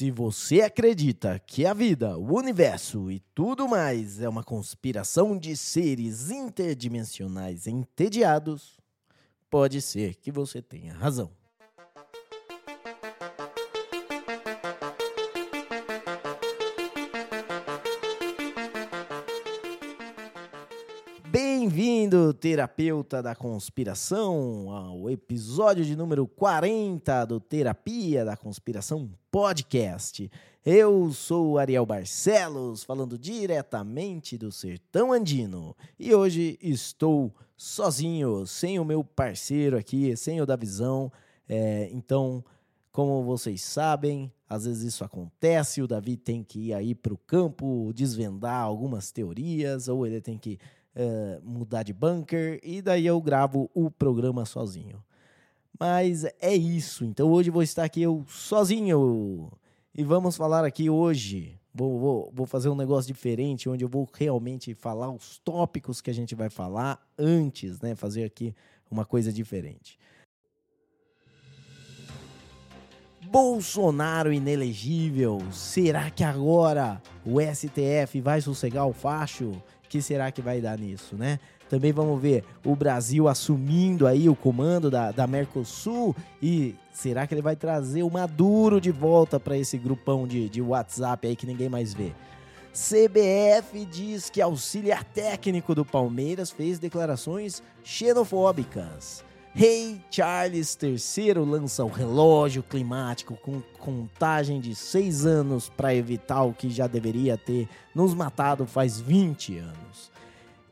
Se você acredita que a vida, o universo e tudo mais é uma conspiração de seres interdimensionais entediados, pode ser que você tenha razão. Bem-vindo, terapeuta da conspiração, ao episódio de número 40 do Terapia da Conspiração Podcast. Eu sou Ariel Barcelos, falando diretamente do Sertão Andino. E hoje estou sozinho, sem o meu parceiro aqui, sem o da visão. É, então, como vocês sabem, às vezes isso acontece, o Davi tem que ir aí para o campo desvendar algumas teorias, ou ele tem que uh, mudar de bunker e daí eu gravo o programa sozinho. Mas é isso. Então hoje vou estar aqui eu sozinho e vamos falar aqui hoje. Vou, vou, vou fazer um negócio diferente onde eu vou realmente falar os tópicos que a gente vai falar antes, né? Fazer aqui uma coisa diferente. Bolsonaro inelegível. Será que agora o STF vai sossegar o facho? Que será que vai dar nisso, né? Também vamos ver o Brasil assumindo aí o comando da, da Mercosul e será que ele vai trazer o Maduro de volta para esse grupão de, de WhatsApp aí que ninguém mais vê? CBF diz que auxiliar técnico do Palmeiras fez declarações xenofóbicas. Rei Charles III lança o relógio climático com contagem de seis anos para evitar o que já deveria ter nos matado faz 20 anos.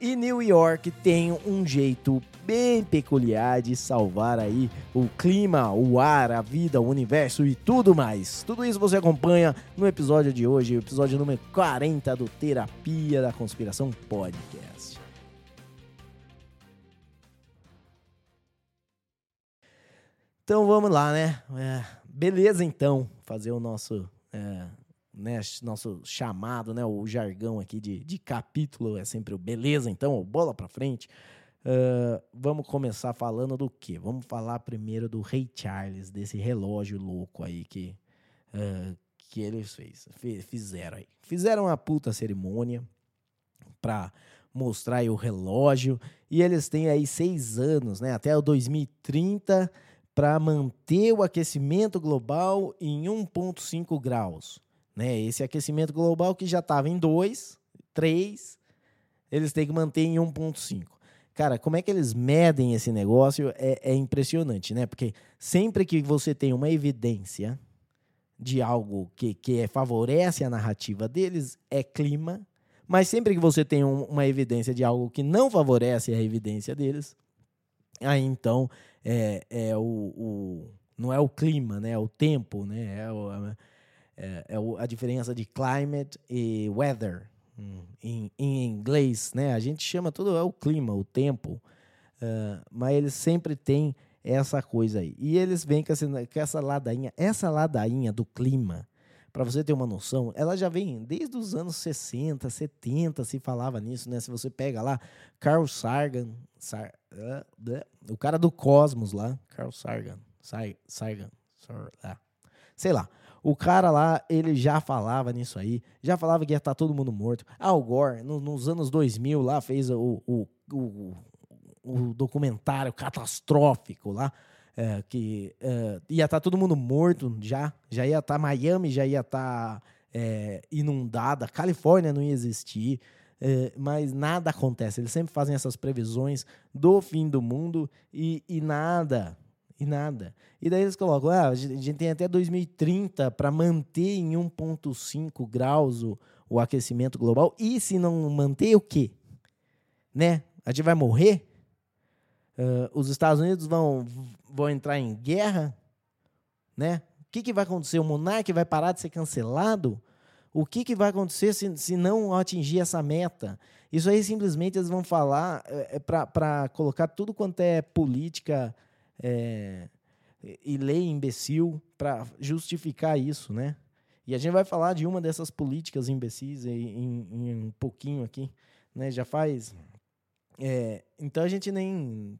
E New York tem um jeito bem peculiar de salvar aí o clima, o ar, a vida, o universo e tudo mais. Tudo isso você acompanha no episódio de hoje, episódio número 40 do Terapia da Conspiração Podcast. Então vamos lá, né? É, beleza, então, fazer o nosso, é, né, nosso chamado, né? O jargão aqui de, de capítulo é sempre o beleza, então, bola para frente. Uh, vamos começar falando do quê? Vamos falar primeiro do Rei Charles, desse relógio louco aí que, uh, que eles fez, fizeram aí. Fizeram uma puta cerimônia pra mostrar o relógio e eles têm aí seis anos, né? Até o 2030 para manter o aquecimento global em 1,5 graus. Né? Esse aquecimento global que já estava em 2, 3, eles têm que manter em 1,5. Cara, como é que eles medem esse negócio é, é impressionante, né? Porque sempre que você tem uma evidência de algo que, que favorece a narrativa deles, é clima. Mas sempre que você tem um, uma evidência de algo que não favorece a evidência deles, aí então é, é o, o, não é o clima, né? É o tempo, né? É, o, é, é a diferença de climate e weather hum, em, em inglês, né? A gente chama tudo é o clima, o tempo, uh, mas eles sempre têm essa coisa aí. E eles vêm com essa, com essa ladainha, essa ladainha do clima, para você ter uma noção, ela já vem desde os anos 60, 70 se falava nisso, né? Se você pega lá Carl Sagan, Sar, uh, o cara do Cosmos lá, Carl Sagan, Sagan, uh, sei lá. O cara lá, ele já falava nisso aí, já falava que ia estar tá todo mundo morto. Al Gore, no, nos anos 2000 lá, fez o, o, o, o documentário catastrófico lá, é, que é, ia estar tá todo mundo morto já, já ia estar tá Miami, já ia estar é, inundada, Califórnia não ia existir, é, mas nada acontece. Eles sempre fazem essas previsões do fim do mundo e, e nada, e nada. E daí eles colocam, ah, a gente tem até 2030 para manter em 1,5 graus o, o aquecimento global. E se não manter, o quê? Né? A gente vai morrer? Uh, os Estados Unidos vão, vão entrar em guerra, né? O que, que vai acontecer? O monarca vai parar de ser cancelado? O que, que vai acontecer se, se não atingir essa meta? Isso aí simplesmente eles vão falar é, é para colocar tudo quanto é política é, e lei imbecil para justificar isso, né? E a gente vai falar de uma dessas políticas imbecis em, em, em um pouquinho aqui, né? Já faz. É, então a gente nem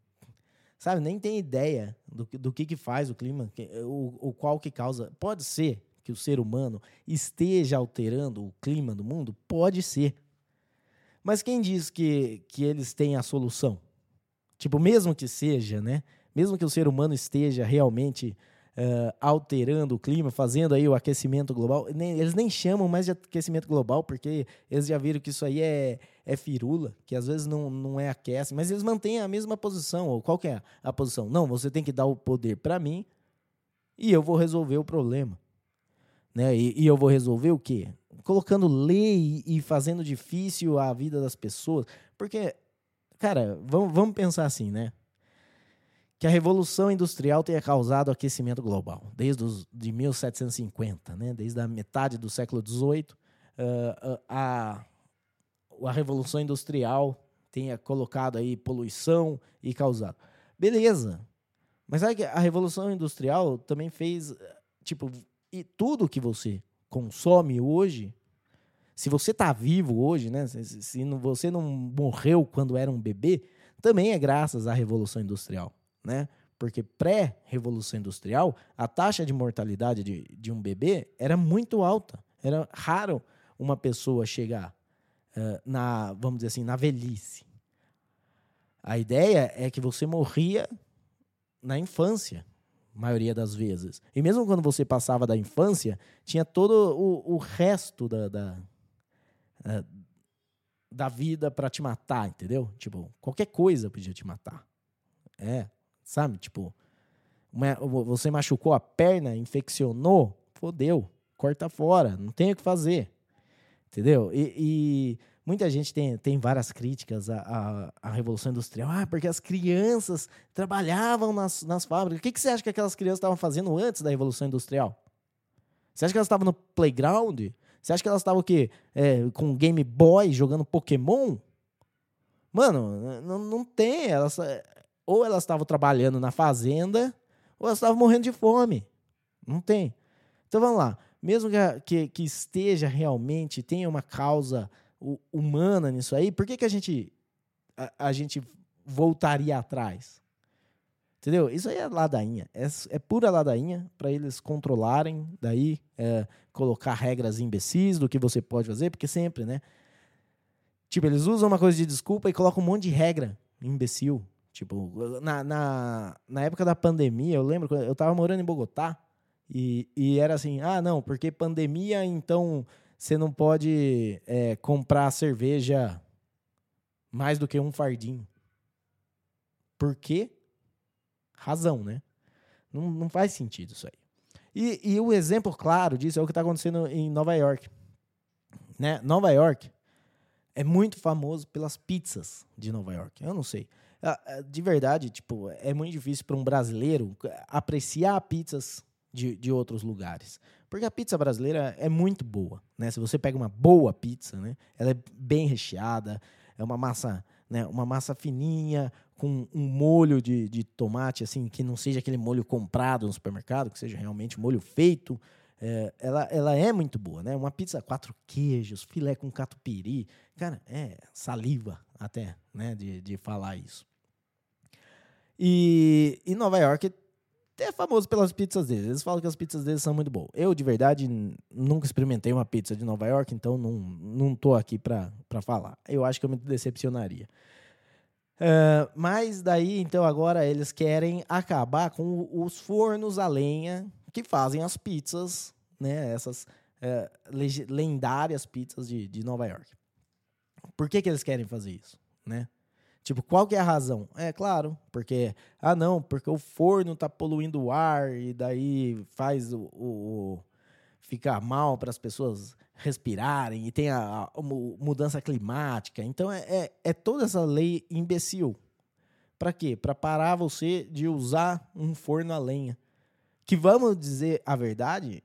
sabe, nem tem ideia do, do que, que faz o clima, o, o qual que causa. Pode ser que o ser humano esteja alterando o clima do mundo? Pode ser. Mas quem diz que, que eles têm a solução? Tipo, mesmo que seja, né? Mesmo que o ser humano esteja realmente uh, alterando o clima, fazendo aí o aquecimento global, nem, eles nem chamam mais de aquecimento global, porque eles já viram que isso aí é, é firula, que às vezes não, não é aquece, mas eles mantêm a mesma posição. Ou qual que é a posição? Não, você tem que dar o poder para mim e eu vou resolver o problema. Né? E, e, eu vou resolver o quê? Colocando lei e fazendo difícil a vida das pessoas. Porque, cara, vamos, vamos pensar assim, né? Que a Revolução Industrial tenha causado aquecimento global, desde os, de 1750, né? desde a metade do século XVIII, uh, a, a Revolução Industrial tenha colocado aí poluição e causado. Beleza. Mas sabe que a Revolução Industrial também fez, tipo, e tudo que você consome hoje, se você está vivo hoje, né? Se, se você não morreu quando era um bebê, também é graças à Revolução Industrial, né? Porque pré-revolução industrial, a taxa de mortalidade de, de um bebê era muito alta. Era raro uma pessoa chegar uh, na, vamos dizer assim, na velhice. A ideia é que você morria na infância maioria das vezes. E mesmo quando você passava da infância, tinha todo o, o resto da, da, é, da vida para te matar, entendeu? Tipo, qualquer coisa podia te matar. É, sabe? Tipo, você machucou a perna, infeccionou, fodeu, corta fora, não tem o que fazer. Entendeu? E, e Muita gente tem, tem várias críticas à, à, à, Revolução Industrial. Ah, porque as crianças trabalhavam nas, nas fábricas. O que, que você acha que aquelas crianças estavam fazendo antes da Revolução Industrial? Você acha que elas estavam no playground? Você acha que elas estavam o quê? É, com Game Boy jogando Pokémon? Mano, não, não tem. Elas, ou elas estavam trabalhando na fazenda, ou elas estavam morrendo de fome. Não tem. Então vamos lá. Mesmo que, que, que esteja realmente, tenha uma causa humana nisso aí, por que, que a gente a, a gente voltaria atrás? Entendeu? Isso aí é ladainha. É, é pura ladainha para eles controlarem, daí é, colocar regras imbecis do que você pode fazer, porque sempre, né? Tipo, eles usam uma coisa de desculpa e colocam um monte de regra imbecil. Tipo, na, na, na época da pandemia, eu lembro, eu tava morando em Bogotá e, e era assim: ah, não, porque pandemia, então você não pode é, comprar cerveja mais do que um fardinho. Por quê? Razão, né? Não, não faz sentido isso aí. E, e o exemplo claro disso é o que está acontecendo em Nova York. Né? Nova York é muito famoso pelas pizzas de Nova York. Eu não sei. Ah, ah, de verdade, tipo, é muito difícil para um brasileiro apreciar pizzas de, de outros lugares. Porque a pizza brasileira é muito boa, né? Se você pega uma boa pizza, né? Ela é bem recheada, é uma massa, né? Uma massa fininha, com um molho de, de tomate, assim, que não seja aquele molho comprado no supermercado, que seja realmente molho feito. É, ela, ela é muito boa, né? Uma pizza quatro queijos, filé com catupiry. Cara, é saliva até, né? De, de falar isso. E, e Nova York é famoso pelas pizzas deles. Eles falam que as pizzas deles são muito boas. Eu, de verdade, nunca experimentei uma pizza de Nova York, então não, não tô aqui para falar. Eu acho que eu me decepcionaria. Uh, mas daí, então, agora eles querem acabar com os fornos a lenha que fazem as pizzas, né? Essas uh, lendárias pizzas de, de Nova York. Por que, que eles querem fazer isso, né? Tipo, qual que é a razão? É claro, porque ah não, porque o forno tá poluindo o ar e daí faz o, o ficar mal para as pessoas respirarem e tem a, a, mudança climática. Então é, é, é toda essa lei imbecil. Para quê? Para parar você de usar um forno a lenha. Que vamos dizer a verdade,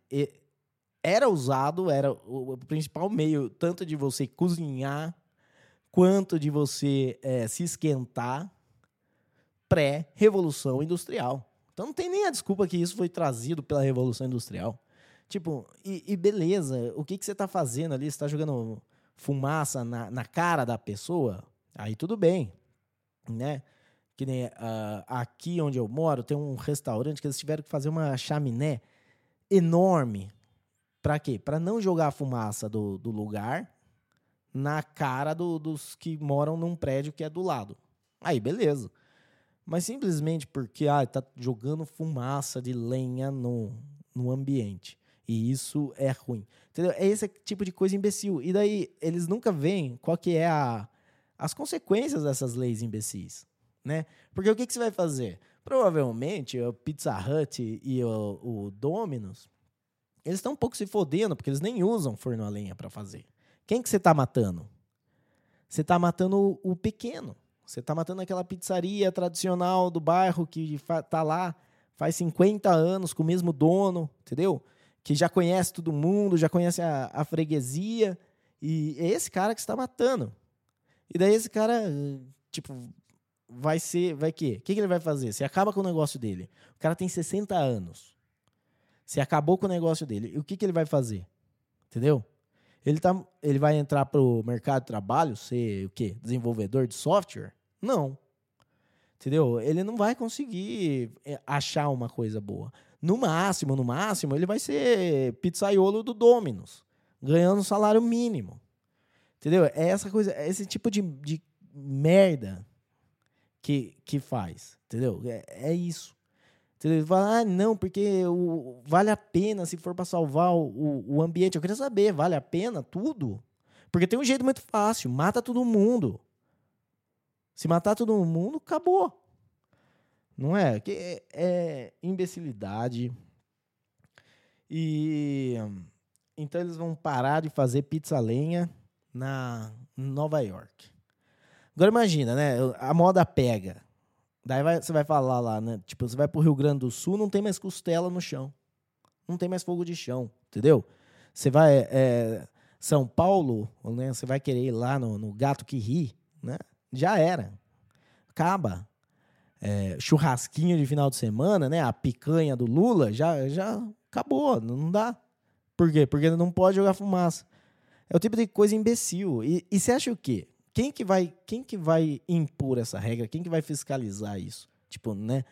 era usado, era o principal meio tanto de você cozinhar quanto de você é, se esquentar pré-revolução industrial. Então não tem nem a desculpa que isso foi trazido pela revolução industrial. Tipo, e, e beleza, o que, que você está fazendo ali? Você está jogando fumaça na, na cara da pessoa? Aí tudo bem, né? Que nem uh, aqui onde eu moro, tem um restaurante que eles tiveram que fazer uma chaminé enorme Pra quê? Pra não jogar a fumaça do, do lugar na cara do, dos que moram num prédio que é do lado. Aí, beleza. Mas simplesmente porque ah, tá jogando fumaça de lenha no, no ambiente. E isso é ruim. Entendeu? É esse tipo de coisa imbecil. E daí eles nunca veem qual que é a, as consequências dessas leis imbecis. Né? Porque o que, que você vai fazer? Provavelmente o Pizza Hut e o, o Domino's, eles estão um pouco se fodendo, porque eles nem usam forno a lenha para fazer. Quem que você está matando? Você está matando o, pequeno. Você está matando aquela pizzaria tradicional do bairro que está lá faz 50 anos com o mesmo dono, entendeu? Que já conhece todo mundo, já conhece a, a freguesia. E é esse cara que está matando. E daí esse cara, tipo, vai ser. Vai quê? O que, que ele vai fazer? Você acaba com o negócio dele. O cara tem 60 anos. Você acabou com o negócio dele. E o que, que ele vai fazer? Entendeu? Ele, tá, ele vai entrar para o mercado de trabalho, ser o quê? Desenvolvedor de software? Não. Entendeu? Ele não vai conseguir é, achar uma coisa boa. No máximo, no máximo, ele vai ser pizzaiolo do Dominus, ganhando salário mínimo. Entendeu? É essa coisa, é esse tipo de, de merda que, que faz. Entendeu? É, é isso. Ele fala, ah, não, porque o, vale a pena se for para salvar o, o ambiente. Eu queria saber, vale a pena tudo? Porque tem um jeito muito fácil: mata todo mundo. Se matar todo mundo, acabou. Não é? Que é, é imbecilidade. E então eles vão parar de fazer pizza lenha na Nova York. Agora imagina, né? A moda pega. Daí vai, você vai falar lá, né? Tipo, você vai pro Rio Grande do Sul, não tem mais costela no chão. Não tem mais fogo de chão, entendeu? Você vai. É, São Paulo, né? Você vai querer ir lá no, no Gato que Ri, né? Já era. Acaba. É, churrasquinho de final de semana, né? A picanha do Lula, já, já acabou. Não dá. Por quê? Porque não pode jogar fumaça. É o tipo de coisa imbecil. E, e você acha o quê? Quem que vai, quem que vai impor essa regra? Quem que vai fiscalizar isso? Tipo, né?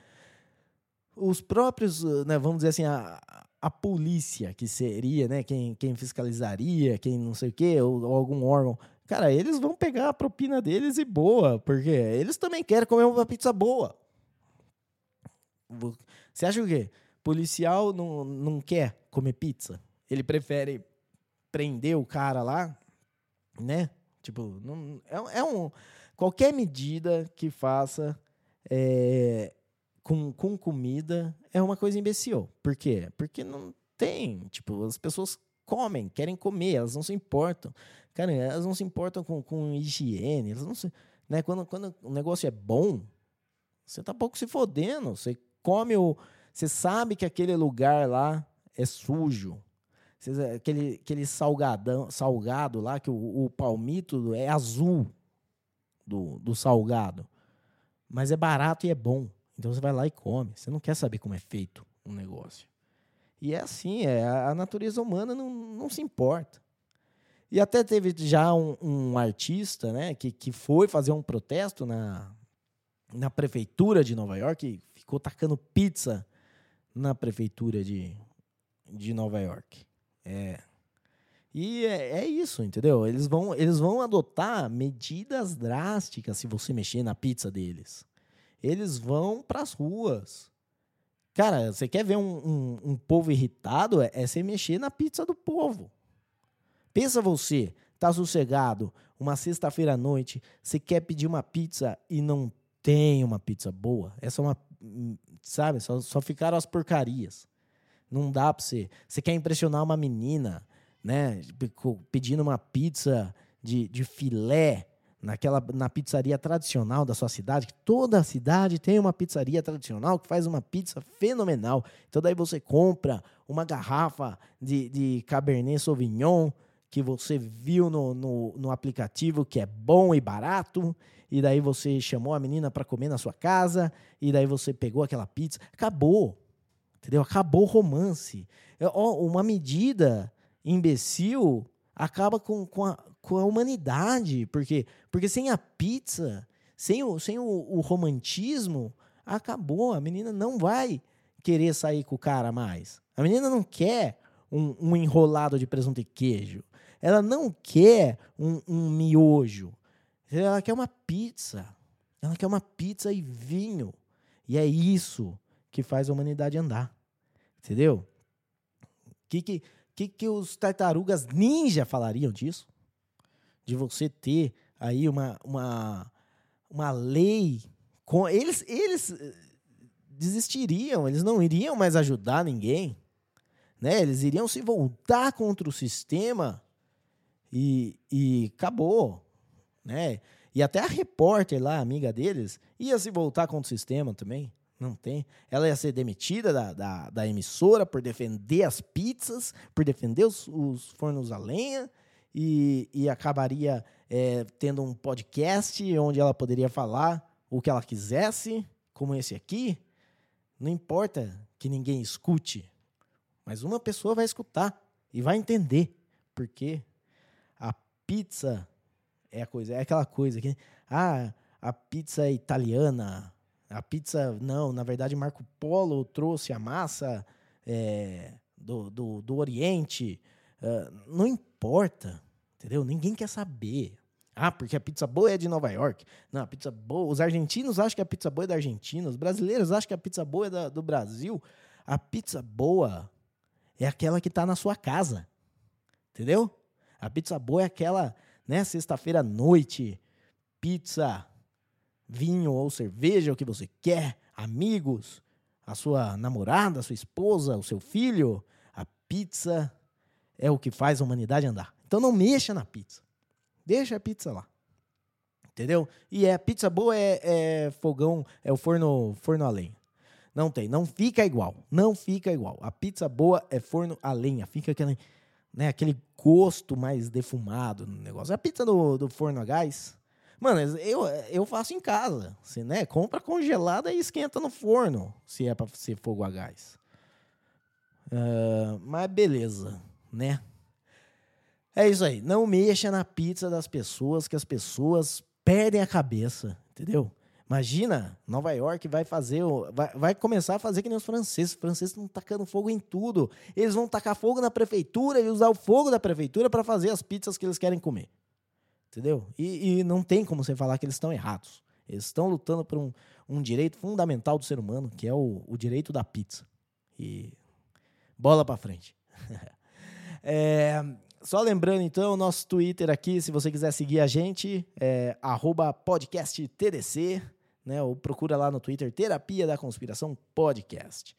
Os próprios, né, vamos dizer assim, a, a polícia, que seria, né, quem, quem fiscalizaria, quem não sei o quê, ou, ou algum órgão. Cara, eles vão pegar a propina deles e boa, porque eles também querem comer uma pizza boa. Você acha o quê? Policial não, não quer comer pizza? Ele prefere prender o cara lá, né? Tipo, não, é, é um. Qualquer medida que faça é, com, com comida é uma coisa imbecil. Por quê? Porque não tem. Tipo, as pessoas comem, querem comer, elas não se importam. Cara, elas não se importam com, com higiene, elas não se. Né? Quando, quando o negócio é bom, você tá pouco se fodendo. Você come o. Você sabe que aquele lugar lá é sujo. Aquele, aquele salgadão, salgado lá, que o, o palmito é azul do, do salgado. Mas é barato e é bom. Então você vai lá e come. Você não quer saber como é feito um negócio. E é assim, é, a natureza humana não, não se importa. E até teve já um, um, artista né, que, que foi fazer um protesto na, na prefeitura de Nova York, ficou tacando pizza na prefeitura de, de Nova York. É. E é, é, isso, entendeu? Eles vão, eles vão adotar medidas drásticas se você mexer na pizza deles. Eles vão para as ruas. Cara, você quer ver um, um, um povo irritado? É, é você mexer na pizza do povo. Pensa você, tá sossegado, uma sexta-feira à noite, você quer pedir uma pizza e não tem uma pizza boa. Essa é uma. Hum, sabe? Só, só ficaram as porcarias. Não dá pra você. Você quer impressionar uma menina, né? Pedindo uma pizza de, de filé naquela, na pizzaria tradicional da sua cidade, que toda cidade tem uma pizzaria tradicional que faz uma pizza fenomenal. Então daí você compra uma garrafa de, de Cabernet Sauvignon que você viu no, no, no aplicativo que é bom e barato, e daí você chamou a menina para comer na sua casa, e daí você pegou aquela pizza. Acabou. Entendeu? Acabou o romance. É, uma medida imbecil acaba com, com, a, com a humanidade. Porque, porque sem a pizza, sem, o, sem o, o romantismo, acabou. A menina não vai querer sair com o cara mais. A menina não quer um, um enrolado de presunto e queijo. Ela não quer um, um miojo. Ela quer uma pizza. Ela quer uma pizza e vinho. E é isso que faz a humanidade andar. Entendeu? O que, que, que, que os tartarugas ninja falariam disso? De você ter aí uma, uma, uma lei. Com, eles, eles eh, desistiriam, eles não iriam mais ajudar ninguém. Né? Eles iriam se voltar contra o sistema e, e acabou. Né? E até a repórter lá, amiga deles, ia se voltar contra o sistema também. Não tem. Ela ia ser demitida da, da, da emissora por defender as pizzas, por defender os, os fornos a lenha, e, e acabaria é, tendo um podcast onde ela poderia falar o que ela quisesse, como esse aqui. Não importa que ninguém escute, mas uma pessoa vai escutar e vai entender. Porque a pizza é a coisa, é aquela coisa que. Ah, a pizza é italiana a pizza, não, na verdade, Marco Polo trouxe a massa é, do, do, do, Oriente. Uh, não importa, entendeu? Ninguém quer saber. Ah, porque a pizza boa é de Nova York. Não, a pizza boa. Os argentinos acham que a pizza boa é da Argentina. Os brasileiros acham que a pizza boa é da, do Brasil. A pizza boa é aquela que está na sua casa. Entendeu? A pizza boa é aquela, né, sexta-feira à noite, pizza vinho ou cerveja, o que você quer, amigos, a sua namorada, a sua esposa, o seu filho. A pizza é o que faz a humanidade andar. Então não mexa na pizza. Deixa a pizza lá. Entendeu? E é pizza boa é, é fogão, é o forno, forno a lenha. Não tem, não fica igual. Não fica igual. A pizza boa é forno a lenha. Fica aquele, né, aquele gosto mais defumado no negócio. A pizza do, do forno a gás, Mano, eu, eu faço em casa. Você, né? Compra congelada e esquenta no forno, se é para ser fogo a gás. Uh, mas beleza, né? É isso aí. Não mexa na pizza das pessoas, que as pessoas perdem a cabeça, entendeu? Imagina, Nova York vai fazer, vai, vai começar a fazer que nem os franceses. Os franceses estão tacando fogo em tudo. Eles vão tacar fogo na prefeitura e usar o fogo da prefeitura para fazer as pizzas que eles querem comer. Entendeu? E, e não tem como você falar que eles estão errados. Eles estão lutando por um, um direito fundamental do ser humano, que é o, o direito da pizza. E bola para frente. é, só lembrando, então, o nosso Twitter aqui, se você quiser seguir a gente, é podcasttdc, né? Ou procura lá no Twitter, Terapia da Conspiração Podcast.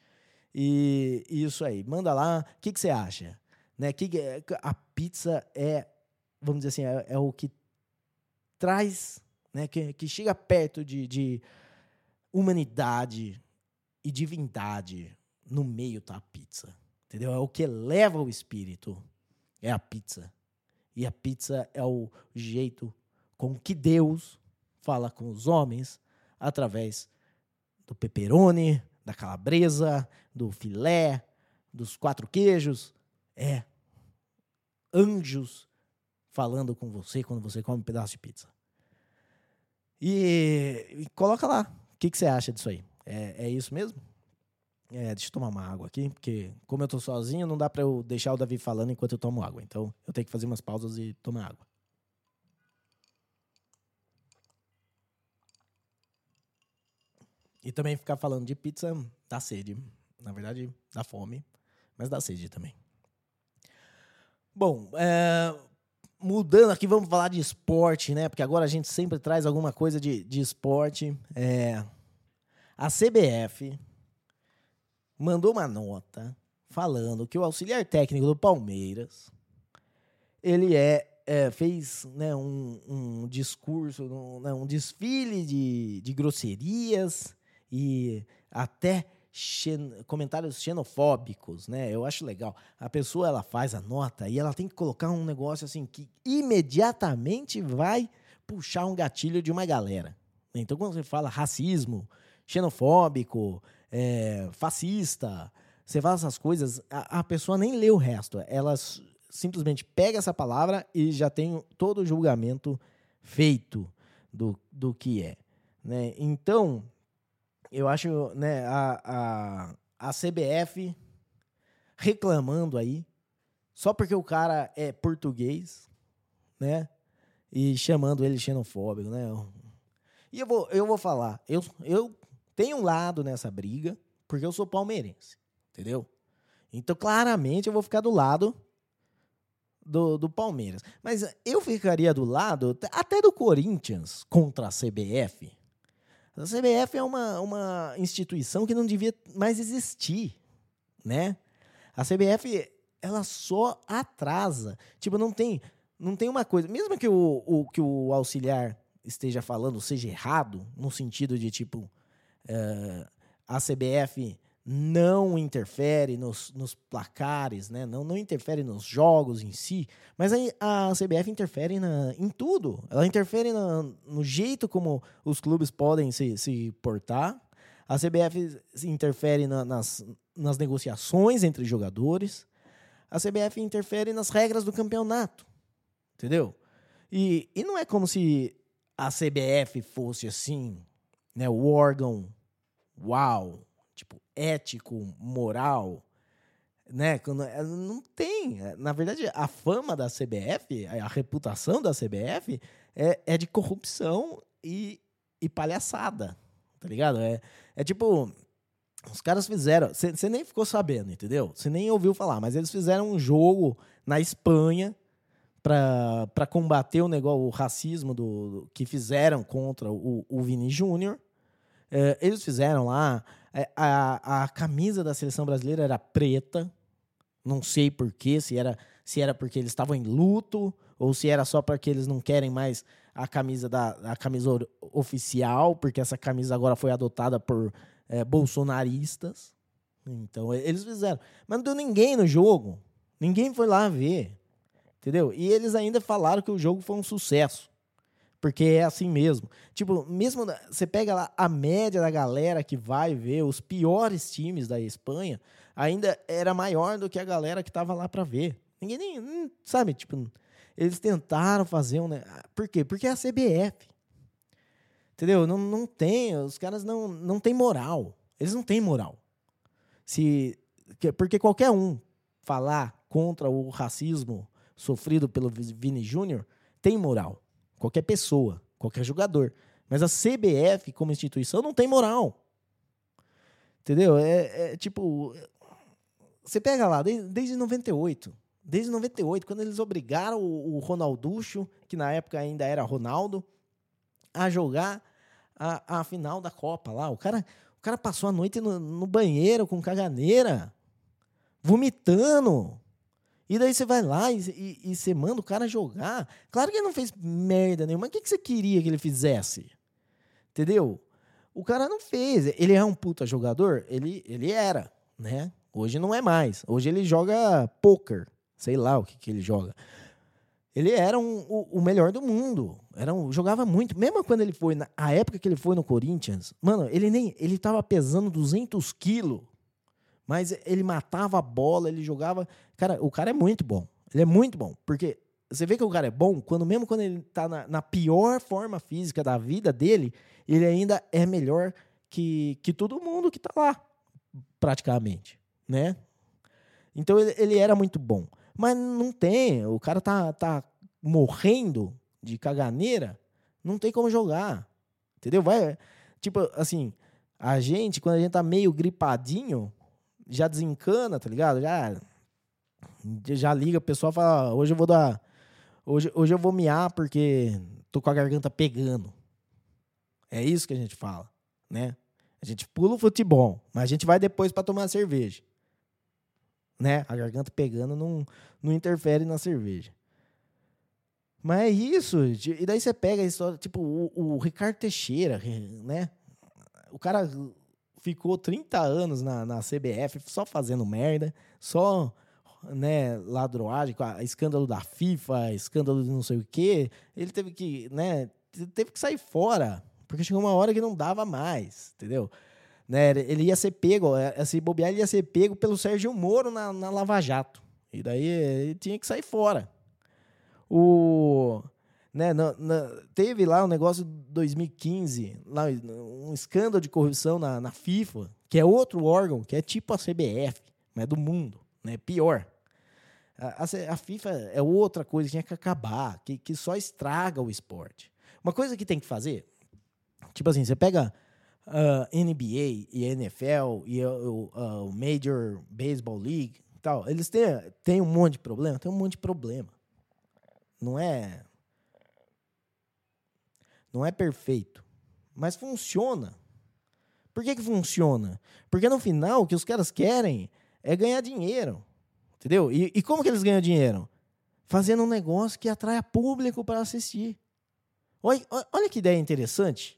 E isso aí, manda lá. O que, que você acha? Né? Que, a pizza é, vamos dizer assim, é, é o que traz, né, que, que chega perto de, de humanidade e divindade, no meio tá pizza. Entendeu? É o que eleva o espírito. É a pizza. E a pizza é o jeito com que Deus fala com os homens através do pepperoni, da calabresa, do filé, dos quatro queijos. É anjos falando com você quando você come um pedaço de pizza. E, e coloca lá. O que, que você acha disso aí? É, é isso mesmo? É, deixa eu tomar uma água aqui, porque como eu tô sozinho, não dá para eu deixar o Davi falando enquanto eu tomo água. Então, eu tenho que fazer umas pausas e tomar água. E também ficar falando de pizza dá sede. Na verdade, dá fome, mas dá sede também. Bom, é, mudando aqui, vamos falar de esporte, né? Porque agora a gente sempre traz alguma coisa de, de esporte. É, a CBF mandou uma nota falando que o auxiliar técnico do Palmeiras ele é, é fez né, um, um discurso, um, né, um desfile de, de grosserias e até xen comentários xenofóbicos, né? Eu acho legal. A pessoa ela faz a nota e ela tem que colocar um negócio assim que imediatamente vai puxar um gatilho de uma galera. Então, quando você fala racismo, xenofóbico, é, fascista, você fala essas coisas, a, a pessoa nem lê o resto. Ela simplesmente pega essa palavra e já tem todo o julgamento feito do, do que é. Né? Então, eu acho né, a, a, a CBF reclamando aí só porque o cara é português, né? E chamando ele xenofóbico, né? E eu vou, eu vou falar, eu, eu tenho um lado nessa briga, porque eu sou palmeirense, entendeu? Então, claramente, eu vou ficar do lado do, do Palmeiras. Mas eu ficaria do lado até do Corinthians contra a CBF. A CBF é uma, uma instituição que não devia mais existir, né? A CBF, ela só atrasa. Tipo, não tem, não tem uma coisa... Mesmo que o, o, que o auxiliar esteja falando seja errado, no sentido de, tipo, uh, a CBF não interfere nos, nos placares, né? não, não interfere nos jogos em si, mas a, a CBF interfere na, em tudo. Ela interfere na, no jeito como os clubes podem se, se portar. A CBF interfere na, nas, nas negociações entre jogadores. A CBF interfere nas regras do campeonato. Entendeu? E, e não é como se a CBF fosse assim, né, o órgão uau, tipo, ético, moral, né? Eh, não tem. Na verdade, a fama da CBF, a reputação da CBF é, é de corrupção e, e palhaçada, tá ligado? É, é tipo, os caras fizeram. Você nem ficou sabendo, entendeu? Você nem ouviu falar, mas eles fizeram um jogo na Espanha para combater o negócio, o racismo do, do que fizeram contra o, o Vini Júnior. É, eles fizeram lá a, a camisa da seleção brasileira era preta. Não sei porquê, se era, se era porque eles estavam em luto ou se era só porque eles não querem mais a camisa da a camisa oficial, porque essa camisa agora foi adotada por é, bolsonaristas. Então, eles fizeram. Mas não deu ninguém no jogo. Ninguém foi lá ver. Entendeu? E eles ainda falaram que o jogo foi um sucesso. Porque é assim mesmo. Tipo, mesmo você pega lá a média da galera que vai ver os piores times da Espanha, ainda era maior do que a galera que tava lá para ver. Ninguém nem, sabe, tipo, eles tentaram fazer um, né? Por quê? Porque é a CBF. Entendeu? Não, não tem, os caras não não tem moral. Eles não têm moral. Se porque qualquer um falar contra o racismo sofrido pelo Vini Júnior tem moral. Qualquer pessoa, qualquer jogador. Mas a CBF, como instituição, não tem moral. Entendeu? É, é tipo. Você pega lá, desde, desde 98. Desde 98, quando eles obrigaram o, o Ronalducho, que na época ainda era Ronaldo, a jogar a, a final da Copa lá. O cara, o cara passou a noite no, no banheiro com caganeira, vomitando. E daí você vai lá e, e, e, você manda o cara jogar. Claro que ele não fez merda nenhuma. O que, que você queria que ele fizesse? Entendeu? O cara não fez. Ele é um puta jogador? Ele, ele era, né? Hoje não é mais. Hoje ele joga poker. Sei lá o que, que ele joga. Ele era um, o, o, melhor do mundo. Era um, jogava muito. Mesmo quando ele foi, na a época que ele foi no Corinthians, mano, ele nem ele tava pesando 200 quilos. Mas ele matava a bola, ele jogava. Cara, o cara é muito bom. Ele é muito bom. Porque você vê que o cara é bom quando, mesmo quando ele tá na, na pior forma física da vida dele, ele ainda é melhor que, que todo mundo que tá lá, praticamente. Né? Então ele, ele era muito bom. Mas não tem. O cara tá, tá morrendo de caganeira, não tem como jogar. Entendeu? Vai. Tipo, assim, a gente, quando a gente tá meio gripadinho, já desencana, tá ligado? Já, já liga, o pessoal fala, ah, hoje eu vou dar. Hoje, hoje eu vou miar porque tô com a garganta pegando. É isso que a gente fala, né? A gente pula o futebol, mas a gente vai depois para tomar cerveja. Né? A garganta pegando não, não interfere na cerveja. Mas é isso. E daí você pega a história, tipo, o, o Ricardo Teixeira, né? O cara ficou 30 anos na, na CBF só fazendo merda, só né, ladroagem, escândalo da FIFA, escândalo de não sei o quê. Ele teve que, né, teve que sair fora, porque chegou uma hora que não dava mais, entendeu? Né, ele ia ser pego, é, se bobear, ele ia ser pego pelo Sérgio Moro na, na Lava Jato. E daí ele tinha que sair fora. O né, na, na, teve lá um negócio de 2015, lá, um escândalo de corrupção na, na FIFA, que é outro órgão, que é tipo a CBF, mas é do mundo, né, pior. A, a, FIFA é outra coisa que tinha que acabar, que, que só estraga o esporte. Uma coisa que tem que fazer, tipo assim, você pega uh, NBA e NFL e o uh, Major Baseball League tal, eles têm, têm um monte de problema? Tem um monte de problema. Não é. Não é perfeito. Mas funciona. Por que, que funciona? Porque no final o que os caras querem é ganhar dinheiro. Entendeu? E, e como que eles ganham dinheiro? Fazendo um negócio que atrai público para assistir. Olha, olha que ideia interessante.